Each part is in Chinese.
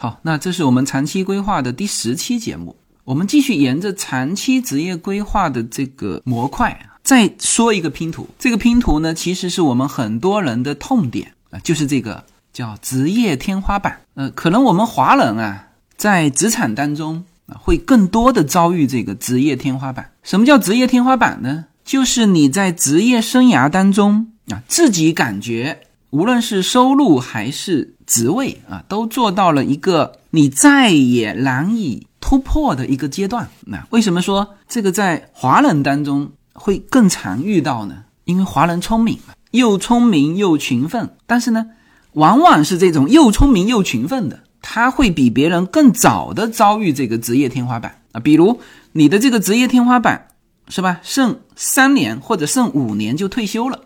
好，那这是我们长期规划的第十期节目。我们继续沿着长期职业规划的这个模块，再说一个拼图。这个拼图呢，其实是我们很多人的痛点啊，就是这个叫职业天花板。呃，可能我们华人啊，在职场当中啊，会更多的遭遇这个职业天花板。什么叫职业天花板呢？就是你在职业生涯当中啊，自己感觉无论是收入还是职位啊，都做到了一个你再也难以突破的一个阶段。那为什么说这个在华人当中会更常遇到呢？因为华人聪明，又聪明又勤奋，但是呢，往往是这种又聪明又勤奋的，他会比别人更早的遭遇这个职业天花板啊。比如你的这个职业天花板。是吧？剩三年或者剩五年就退休了，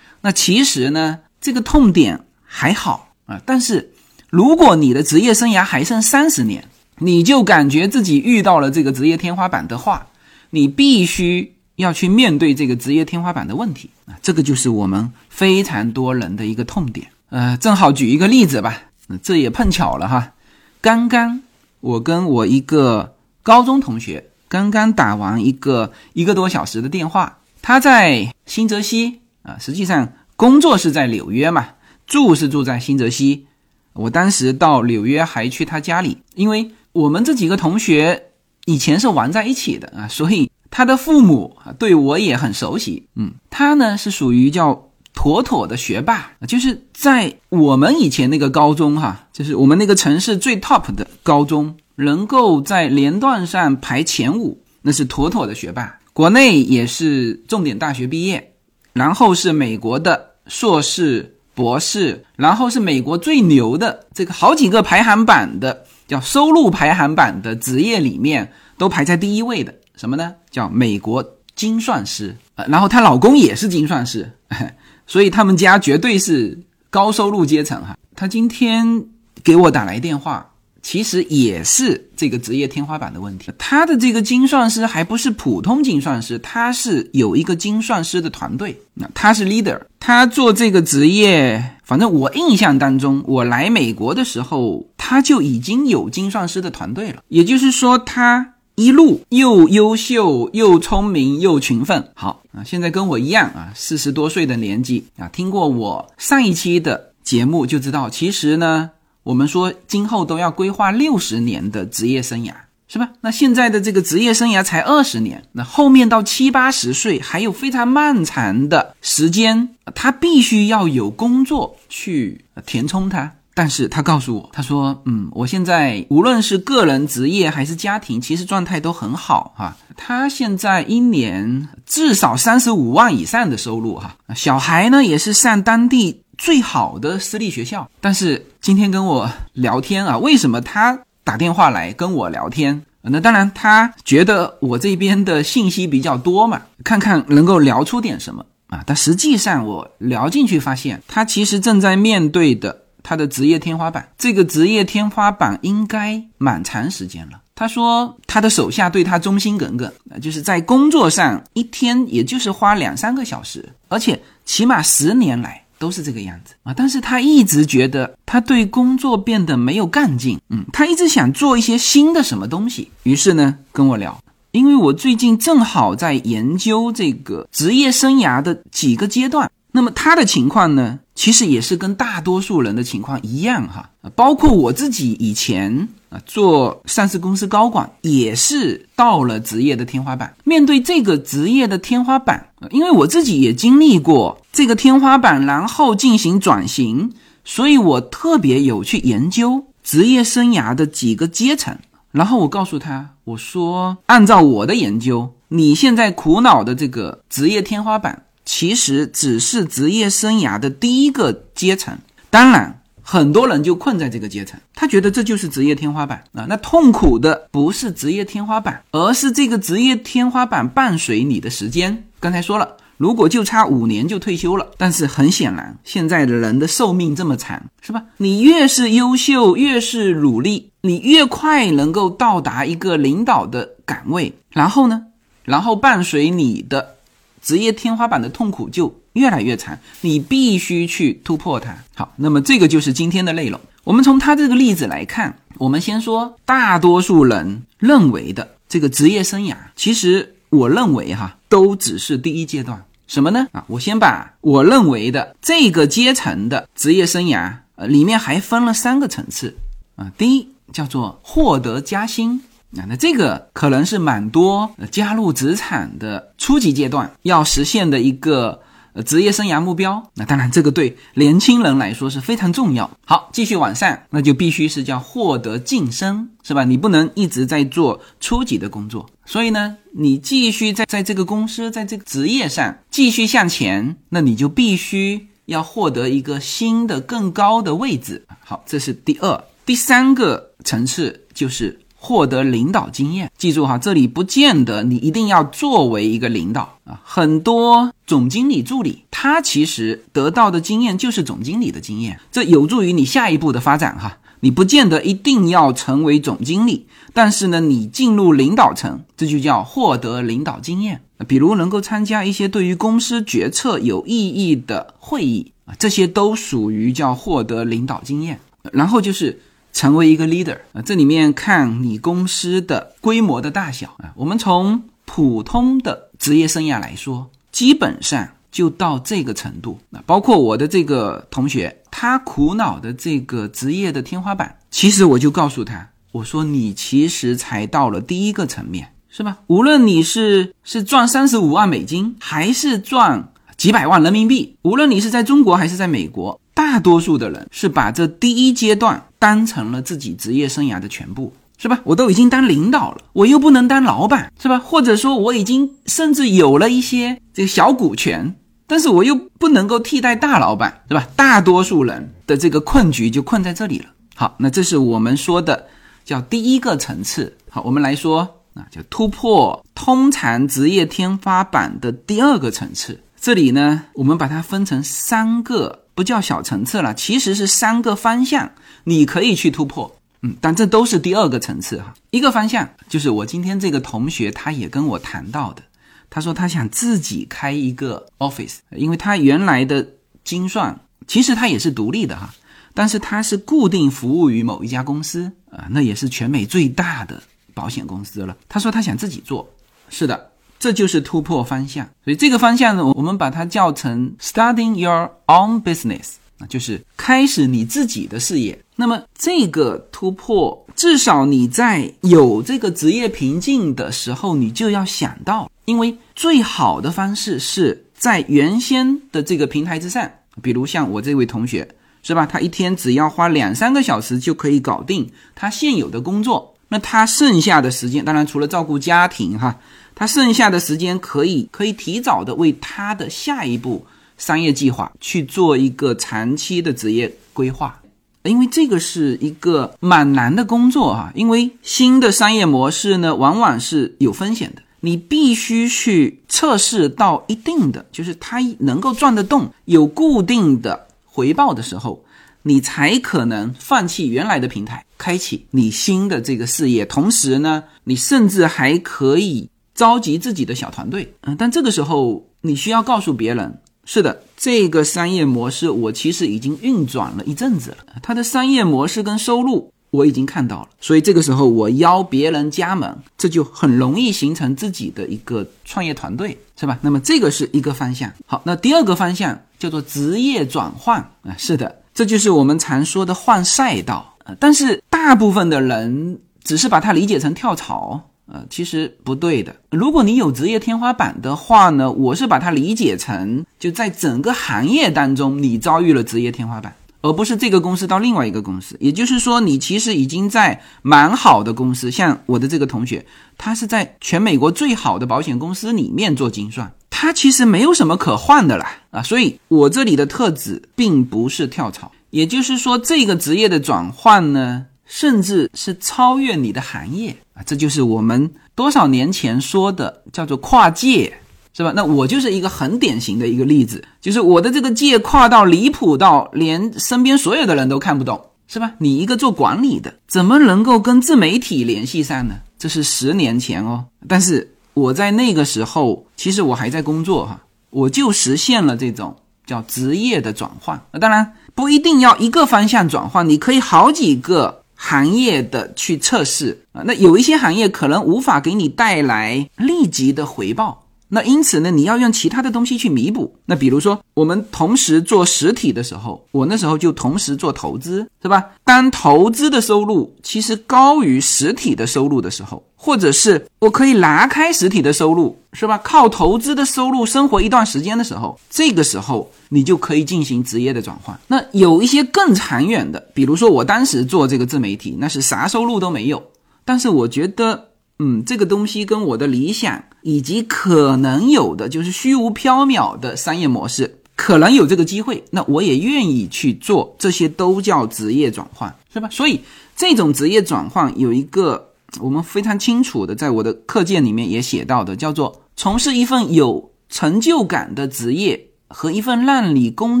那其实呢，这个痛点还好啊。但是，如果你的职业生涯还剩三十年，你就感觉自己遇到了这个职业天花板的话，你必须要去面对这个职业天花板的问题啊。这个就是我们非常多人的一个痛点。呃，正好举一个例子吧，这也碰巧了哈。刚刚我跟我一个高中同学。刚刚打完一个一个多小时的电话，他在新泽西啊，实际上工作是在纽约嘛，住是住在新泽西。我当时到纽约还去他家里，因为我们这几个同学以前是玩在一起的啊，所以他的父母对我也很熟悉。嗯，他呢是属于叫妥妥的学霸，就是在我们以前那个高中哈，就是我们那个城市最 top 的高中。能够在连段上排前五，那是妥妥的学霸。国内也是重点大学毕业，然后是美国的硕士、博士，然后是美国最牛的这个好几个排行榜的叫收入排行榜的职业里面都排在第一位的什么呢？叫美国精算师。呃，然后她老公也是精算师，所以他们家绝对是高收入阶层哈。她今天给我打来电话。其实也是这个职业天花板的问题。他的这个精算师还不是普通精算师，他是有一个精算师的团队。那他是 leader，他做这个职业，反正我印象当中，我来美国的时候，他就已经有精算师的团队了。也就是说，他一路又优秀又聪明又勤奋。好啊，现在跟我一样啊，四十多岁的年纪啊，听过我上一期的节目就知道，其实呢。我们说今后都要规划六十年的职业生涯，是吧？那现在的这个职业生涯才二十年，那后面到七八十岁还有非常漫长的时间，他必须要有工作去填充它。但是他告诉我，他说：“嗯，我现在无论是个人职业还是家庭，其实状态都很好哈。他现在一年至少三十五万以上的收入哈，小孩呢也是上当地最好的私立学校，但是。”今天跟我聊天啊，为什么他打电话来跟我聊天？那当然，他觉得我这边的信息比较多嘛，看看能够聊出点什么啊。但实际上我聊进去发现，他其实正在面对的他的职业天花板。这个职业天花板应该蛮长时间了。他说他的手下对他忠心耿耿，就是在工作上一天也就是花两三个小时，而且起码十年来。都是这个样子。啊，但是他一直觉得他对工作变得没有干劲，嗯，他一直想做一些新的什么东西，于是呢跟我聊，因为我最近正好在研究这个职业生涯的几个阶段，那么他的情况呢，其实也是跟大多数人的情况一样哈，包括我自己以前。啊，做上市公司高管也是到了职业的天花板。面对这个职业的天花板，因为我自己也经历过这个天花板，然后进行转型，所以我特别有去研究职业生涯的几个阶层。然后我告诉他，我说，按照我的研究，你现在苦恼的这个职业天花板，其实只是职业生涯的第一个阶层。当然。很多人就困在这个阶层，他觉得这就是职业天花板啊。那痛苦的不是职业天花板，而是这个职业天花板伴随你的时间。刚才说了，如果就差五年就退休了，但是很显然，现在的人的寿命这么长，是吧？你越是优秀，越是努力，你越快能够到达一个领导的岗位，然后呢，然后伴随你的职业天花板的痛苦就。越来越长，你必须去突破它。好，那么这个就是今天的内容。我们从他这个例子来看，我们先说大多数人认为的这个职业生涯，其实我认为哈，都只是第一阶段。什么呢？啊，我先把我认为的这个阶层的职业生涯，呃，里面还分了三个层次啊。第一叫做获得加薪，啊，那这个可能是蛮多加入职场的初级阶段要实现的一个。职业生涯目标，那当然这个对年轻人来说是非常重要。好，继续往上，那就必须是叫获得晋升，是吧？你不能一直在做初级的工作，所以呢，你继续在在这个公司，在这个职业上继续向前，那你就必须要获得一个新的更高的位置。好，这是第二、第三个层次就是。获得领导经验，记住哈，这里不见得你一定要作为一个领导啊。很多总经理助理，他其实得到的经验就是总经理的经验，这有助于你下一步的发展哈。你不见得一定要成为总经理，但是呢，你进入领导层，这就叫获得领导经验。比如能够参加一些对于公司决策有意义的会议啊，这些都属于叫获得领导经验。然后就是。成为一个 leader 啊，这里面看你公司的规模的大小啊。我们从普通的职业生涯来说，基本上就到这个程度。那包括我的这个同学，他苦恼的这个职业的天花板，其实我就告诉他，我说你其实才到了第一个层面，是吧？无论你是是赚三十五万美金，还是赚几百万人民币，无论你是在中国还是在美国。大多数的人是把这第一阶段当成了自己职业生涯的全部，是吧？我都已经当领导了，我又不能当老板，是吧？或者说我已经甚至有了一些这个小股权，但是我又不能够替代大老板，是吧？大多数人的这个困局就困在这里了。好，那这是我们说的叫第一个层次。好，我们来说啊，叫突破通常职业天花板的第二个层次。这里呢，我们把它分成三个。不叫小层次了，其实是三个方向，你可以去突破。嗯，但这都是第二个层次哈。一个方向就是我今天这个同学他也跟我谈到的，他说他想自己开一个 office，因为他原来的精算其实他也是独立的哈，但是他是固定服务于某一家公司啊，那也是全美最大的保险公司了。他说他想自己做，是的。这就是突破方向，所以这个方向呢，我们把它叫成 starting your own business，啊，就是开始你自己的事业。那么这个突破，至少你在有这个职业瓶颈的时候，你就要想到，因为最好的方式是在原先的这个平台之上，比如像我这位同学，是吧？他一天只要花两三个小时就可以搞定他现有的工作，那他剩下的时间，当然除了照顾家庭，哈。他剩下的时间可以可以提早的为他的下一步商业计划去做一个长期的职业规划，因为这个是一个蛮难的工作哈。因为新的商业模式呢，往往是有风险的，你必须去测试到一定的，就是它能够转得动、有固定的回报的时候，你才可能放弃原来的平台，开启你新的这个事业。同时呢，你甚至还可以。召集自己的小团队，嗯，但这个时候你需要告诉别人，是的，这个商业模式我其实已经运转了一阵子了，它的商业模式跟收入我已经看到了，所以这个时候我邀别人加盟，这就很容易形成自己的一个创业团队，是吧？那么这个是一个方向。好，那第二个方向叫做职业转换啊，是的，这就是我们常说的换赛道啊，但是大部分的人只是把它理解成跳槽。呃，其实不对的。如果你有职业天花板的话呢，我是把它理解成就在整个行业当中，你遭遇了职业天花板，而不是这个公司到另外一个公司。也就是说，你其实已经在蛮好的公司，像我的这个同学，他是在全美国最好的保险公司里面做精算，他其实没有什么可换的啦啊。所以我这里的特质并不是跳槽，也就是说，这个职业的转换呢。甚至是超越你的行业啊，这就是我们多少年前说的叫做跨界，是吧？那我就是一个很典型的一个例子，就是我的这个界跨到离谱到连身边所有的人都看不懂，是吧？你一个做管理的，怎么能够跟自媒体联系上呢？这是十年前哦，但是我在那个时候，其实我还在工作哈，我就实现了这种。叫职业的转换。那当然不一定要一个方向转换，你可以好几个行业的去测试啊。那有一些行业可能无法给你带来立即的回报。那因此呢，你要用其他的东西去弥补。那比如说，我们同时做实体的时候，我那时候就同时做投资，是吧？当投资的收入其实高于实体的收入的时候，或者是我可以拿开实体的收入，是吧？靠投资的收入生活一段时间的时候，这个时候你就可以进行职业的转换。那有一些更长远的，比如说我当时做这个自媒体，那是啥收入都没有，但是我觉得。嗯，这个东西跟我的理想以及可能有的就是虚无缥缈的商业模式，可能有这个机会，那我也愿意去做，这些都叫职业转换，是吧？所以这种职业转换有一个我们非常清楚的，在我的课件里面也写到的，叫做从事一份有成就感的职业和一份让你工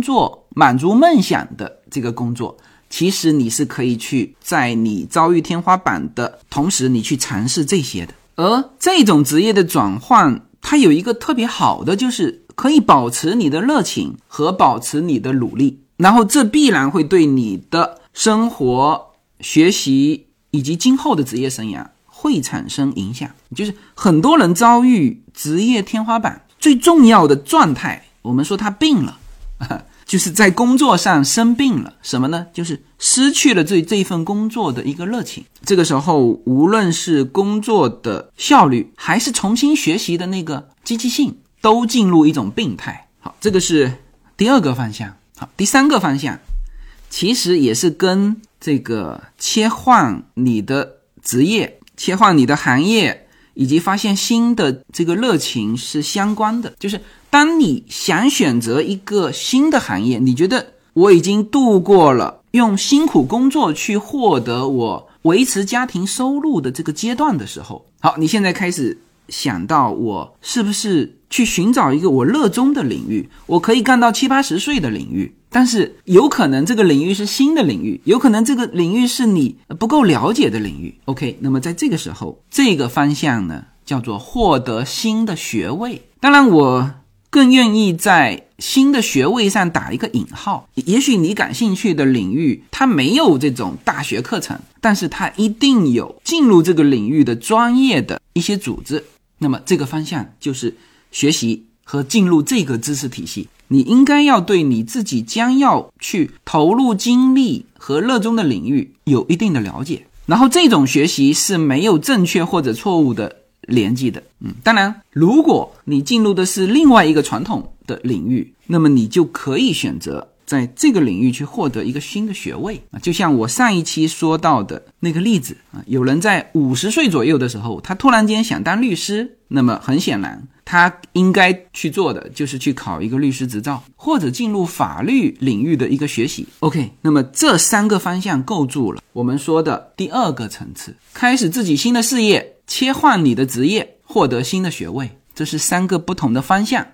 作满足梦想的这个工作。其实你是可以去在你遭遇天花板的同时，你去尝试这些的。而这种职业的转换，它有一个特别好的，就是可以保持你的热情和保持你的努力，然后这必然会对你的生活、学习以及今后的职业生涯会产生影响。就是很多人遭遇职业天花板最重要的状态，我们说他病了。就是在工作上生病了，什么呢？就是失去了对这一份工作的一个热情。这个时候，无论是工作的效率，还是重新学习的那个积极性，都进入一种病态。好，这个是第二个方向。好，第三个方向，其实也是跟这个切换你的职业、切换你的行业以及发现新的这个热情是相关的，就是。当你想选择一个新的行业，你觉得我已经度过了用辛苦工作去获得我维持家庭收入的这个阶段的时候，好，你现在开始想到我是不是去寻找一个我热衷的领域，我可以干到七八十岁的领域，但是有可能这个领域是新的领域，有可能这个领域是你不够了解的领域。OK，那么在这个时候，这个方向呢叫做获得新的学位。当然我。更愿意在新的学位上打一个引号。也许你感兴趣的领域，它没有这种大学课程，但是它一定有进入这个领域的专业的一些组织。那么这个方向就是学习和进入这个知识体系。你应该要对你自己将要去投入精力和热衷的领域有一定的了解。然后这种学习是没有正确或者错误的。联系的，嗯，当然，如果你进入的是另外一个传统的领域，那么你就可以选择在这个领域去获得一个新的学位啊。就像我上一期说到的那个例子啊，有人在五十岁左右的时候，他突然间想当律师，那么很显然，他应该去做的就是去考一个律师执照，或者进入法律领域的一个学习。OK，那么这三个方向构筑了我们说的第二个层次，开始自己新的事业。切换你的职业，获得新的学位，这是三个不同的方向。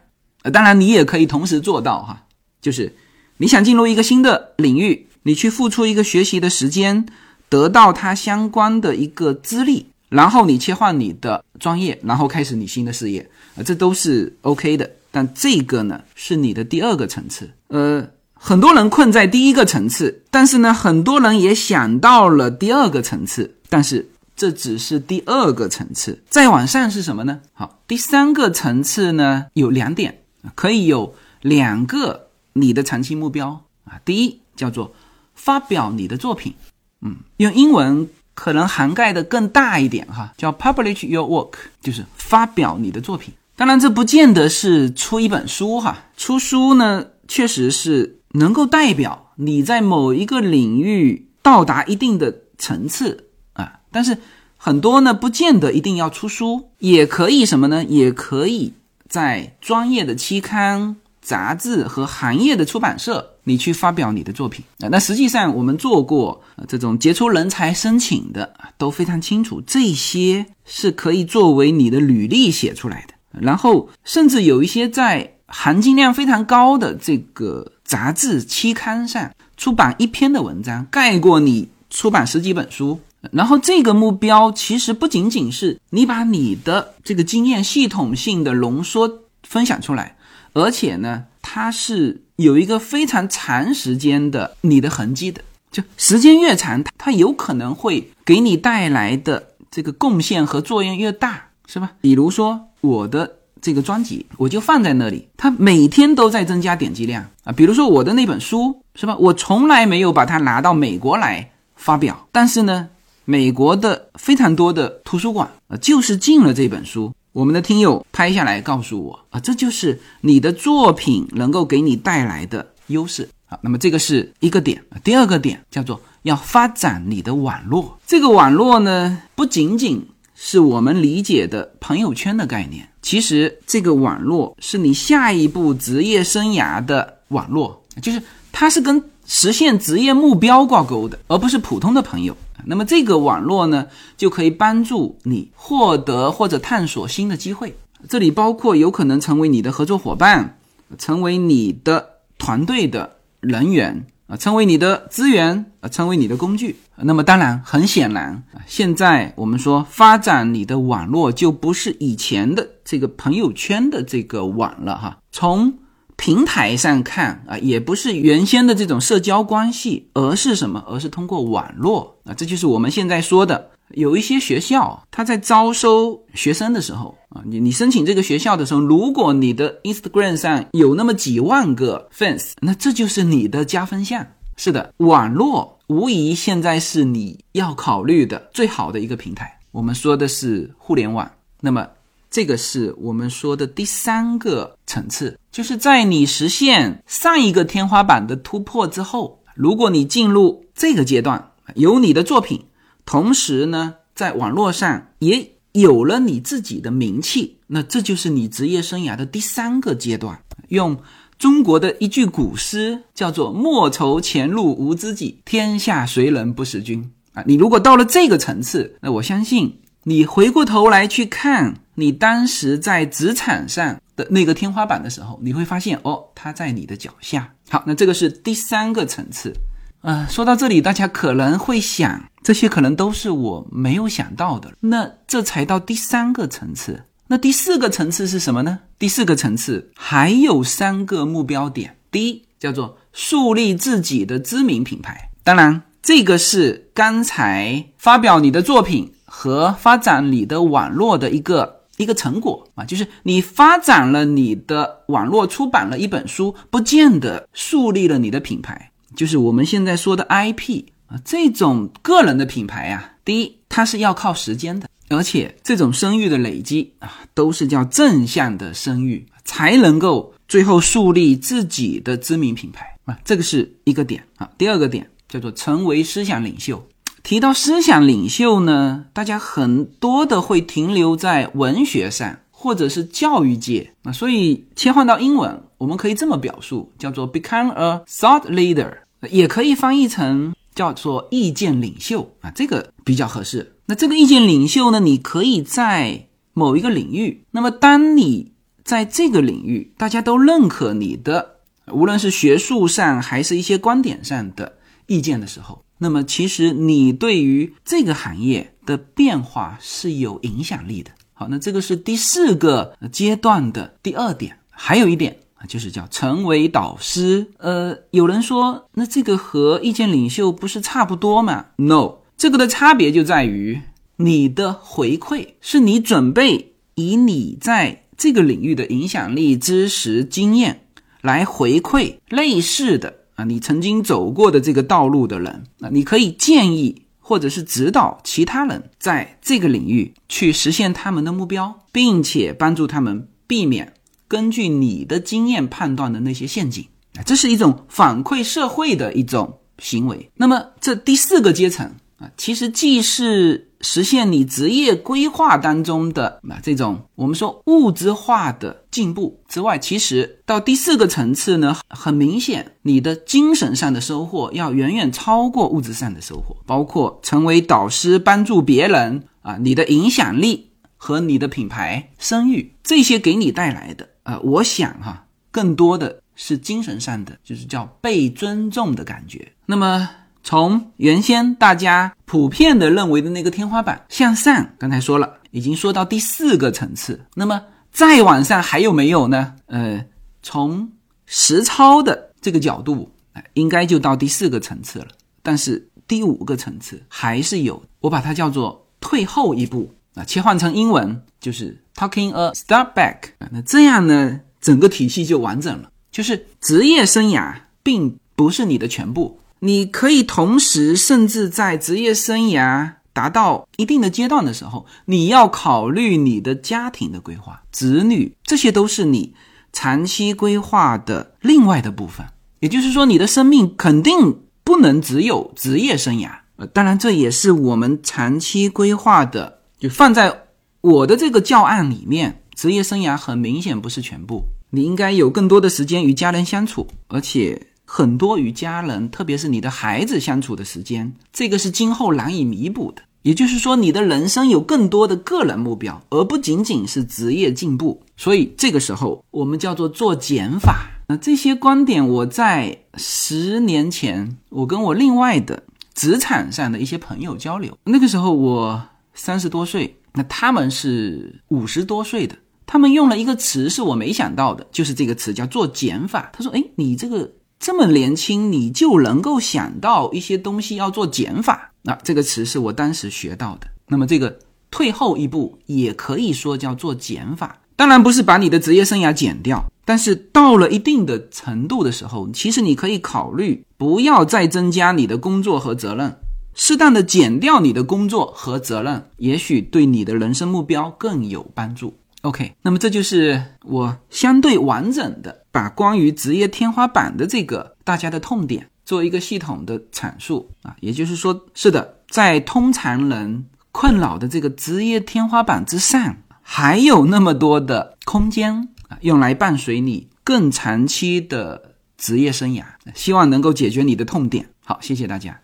呃，当然你也可以同时做到哈，就是你想进入一个新的领域，你去付出一个学习的时间，得到它相关的一个资历，然后你切换你的专业，然后开始你新的事业，啊，这都是 OK 的。但这个呢，是你的第二个层次。呃，很多人困在第一个层次，但是呢，很多人也想到了第二个层次，但是。这只是第二个层次，再往上是什么呢？好，第三个层次呢有两点，可以有两个你的长期目标啊。第一叫做发表你的作品，嗯，用英文可能涵盖的更大一点哈，叫 publish your work，就是发表你的作品。当然，这不见得是出一本书哈，出书呢确实是能够代表你在某一个领域到达一定的层次啊。但是很多呢，不见得一定要出书，也可以什么呢？也可以在专业的期刊、杂志和行业的出版社，你去发表你的作品啊。那实际上我们做过这种杰出人才申请的，都非常清楚，这些是可以作为你的履历写出来的。然后甚至有一些在含金量非常高的这个杂志期刊上出版一篇的文章，盖过你出版十几本书。然后这个目标其实不仅仅是你把你的这个经验系统性的浓缩分享出来，而且呢，它是有一个非常长时间的你的痕迹的，就时间越长，它有可能会给你带来的这个贡献和作用越大，是吧？比如说我的这个专辑，我就放在那里，它每天都在增加点击量啊。比如说我的那本书，是吧？我从来没有把它拿到美国来发表，但是呢，美国的非常多的图书馆啊，就是进了这本书。我们的听友拍下来告诉我啊，这就是你的作品能够给你带来的优势。好，那么这个是一个点。第二个点叫做要发展你的网络。这个网络呢，不仅仅是我们理解的朋友圈的概念，其实这个网络是你下一步职业生涯的网络，就是它是跟实现职业目标挂钩的，而不是普通的朋友。那么这个网络呢，就可以帮助你获得或者探索新的机会。这里包括有可能成为你的合作伙伴，成为你的团队的人员啊，成为你的资源啊，成为你的工具。那么当然，很显然，现在我们说发展你的网络，就不是以前的这个朋友圈的这个网了哈。从平台上看啊，也不是原先的这种社交关系，而是什么？而是通过网络啊，这就是我们现在说的，有一些学校，他在招收学生的时候啊，你你申请这个学校的时候，如果你的 Instagram 上有那么几万个 fans，那这就是你的加分项。是的，网络无疑现在是你要考虑的最好的一个平台。我们说的是互联网，那么。这个是我们说的第三个层次，就是在你实现上一个天花板的突破之后，如果你进入这个阶段，有你的作品，同时呢，在网络上也有了你自己的名气，那这就是你职业生涯的第三个阶段。用中国的一句古诗叫做“莫愁前路无知己，天下谁人不识君”啊，你如果到了这个层次，那我相信你回过头来去看。你当时在职场上的那个天花板的时候，你会发现哦，它在你的脚下。好，那这个是第三个层次。呃，说到这里，大家可能会想，这些可能都是我没有想到的。那这才到第三个层次。那第四个层次是什么呢？第四个层次还有三个目标点。第一叫做树立自己的知名品牌。当然，这个是刚才发表你的作品和发展你的网络的一个。一个成果啊，就是你发展了你的网络，出版了一本书，不见得树立了你的品牌，就是我们现在说的 IP 啊，这种个人的品牌啊，第一，它是要靠时间的，而且这种声誉的累积啊，都是叫正向的声誉，才能够最后树立自己的知名品牌啊，这个是一个点啊。第二个点叫做成为思想领袖。提到思想领袖呢，大家很多的会停留在文学上，或者是教育界啊，所以切换到英文，我们可以这么表述，叫做 become a thought leader，也可以翻译成叫做意见领袖啊，这个比较合适。那这个意见领袖呢，你可以在某一个领域，那么当你在这个领域大家都认可你的，无论是学术上还是一些观点上的意见的时候。那么，其实你对于这个行业的变化是有影响力的。好，那这个是第四个阶段的第二点。还有一点啊，就是叫成为导师。呃，有人说，那这个和意见领袖不是差不多吗？No，这个的差别就在于你的回馈是你准备以你在这个领域的影响力、知识、经验来回馈类似的。啊，你曾经走过的这个道路的人，啊，你可以建议或者是指导其他人在这个领域去实现他们的目标，并且帮助他们避免根据你的经验判断的那些陷阱。啊，这是一种反馈社会的一种行为。那么，这第四个阶层啊，其实既是。实现你职业规划当中的啊这种我们说物质化的进步之外，其实到第四个层次呢，很明显，你的精神上的收获要远远超过物质上的收获，包括成为导师帮助别人啊，你的影响力和你的品牌声誉这些给你带来的啊，我想哈，更多的是精神上的，就是叫被尊重的感觉。那么。从原先大家普遍的认为的那个天花板向上，刚才说了，已经说到第四个层次。那么再往上还有没有呢？呃，从实操的这个角度，应该就到第四个层次了。但是第五个层次还是有，我把它叫做退后一步啊，切换成英文就是 talking a step back。那这样呢，整个体系就完整了。就是职业生涯并不是你的全部，你可以同时，甚至在职业生涯达到一定的阶段的时候，你要考虑你的家庭的规划、子女，这些都是你长期规划的另外的部分。也就是说，你的生命肯定不能只有职业生涯。呃，当然，这也是我们长期规划的，就放在我的这个教案里面，职业生涯很明显不是全部。你应该有更多的时间与家人相处，而且很多与家人，特别是你的孩子相处的时间，这个是今后难以弥补的。也就是说，你的人生有更多的个人目标，而不仅仅是职业进步。所以这个时候，我们叫做做减法。那这些观点，我在十年前，我跟我另外的职场上的一些朋友交流，那个时候我三十多岁，那他们是五十多岁的。他们用了一个词是我没想到的，就是这个词叫做减法。他说：“哎，你这个这么年轻，你就能够想到一些东西要做减法。”那这个词是我当时学到的。那么这个退后一步也可以说叫做减法。当然不是把你的职业生涯减掉，但是到了一定的程度的时候，其实你可以考虑不要再增加你的工作和责任，适当的减掉你的工作和责任，也许对你的人生目标更有帮助。OK，那么这就是我相对完整的把关于职业天花板的这个大家的痛点做一个系统的阐述啊，也就是说，是的，在通常人困扰的这个职业天花板之上，还有那么多的空间啊，用来伴随你更长期的职业生涯，希望能够解决你的痛点。好，谢谢大家。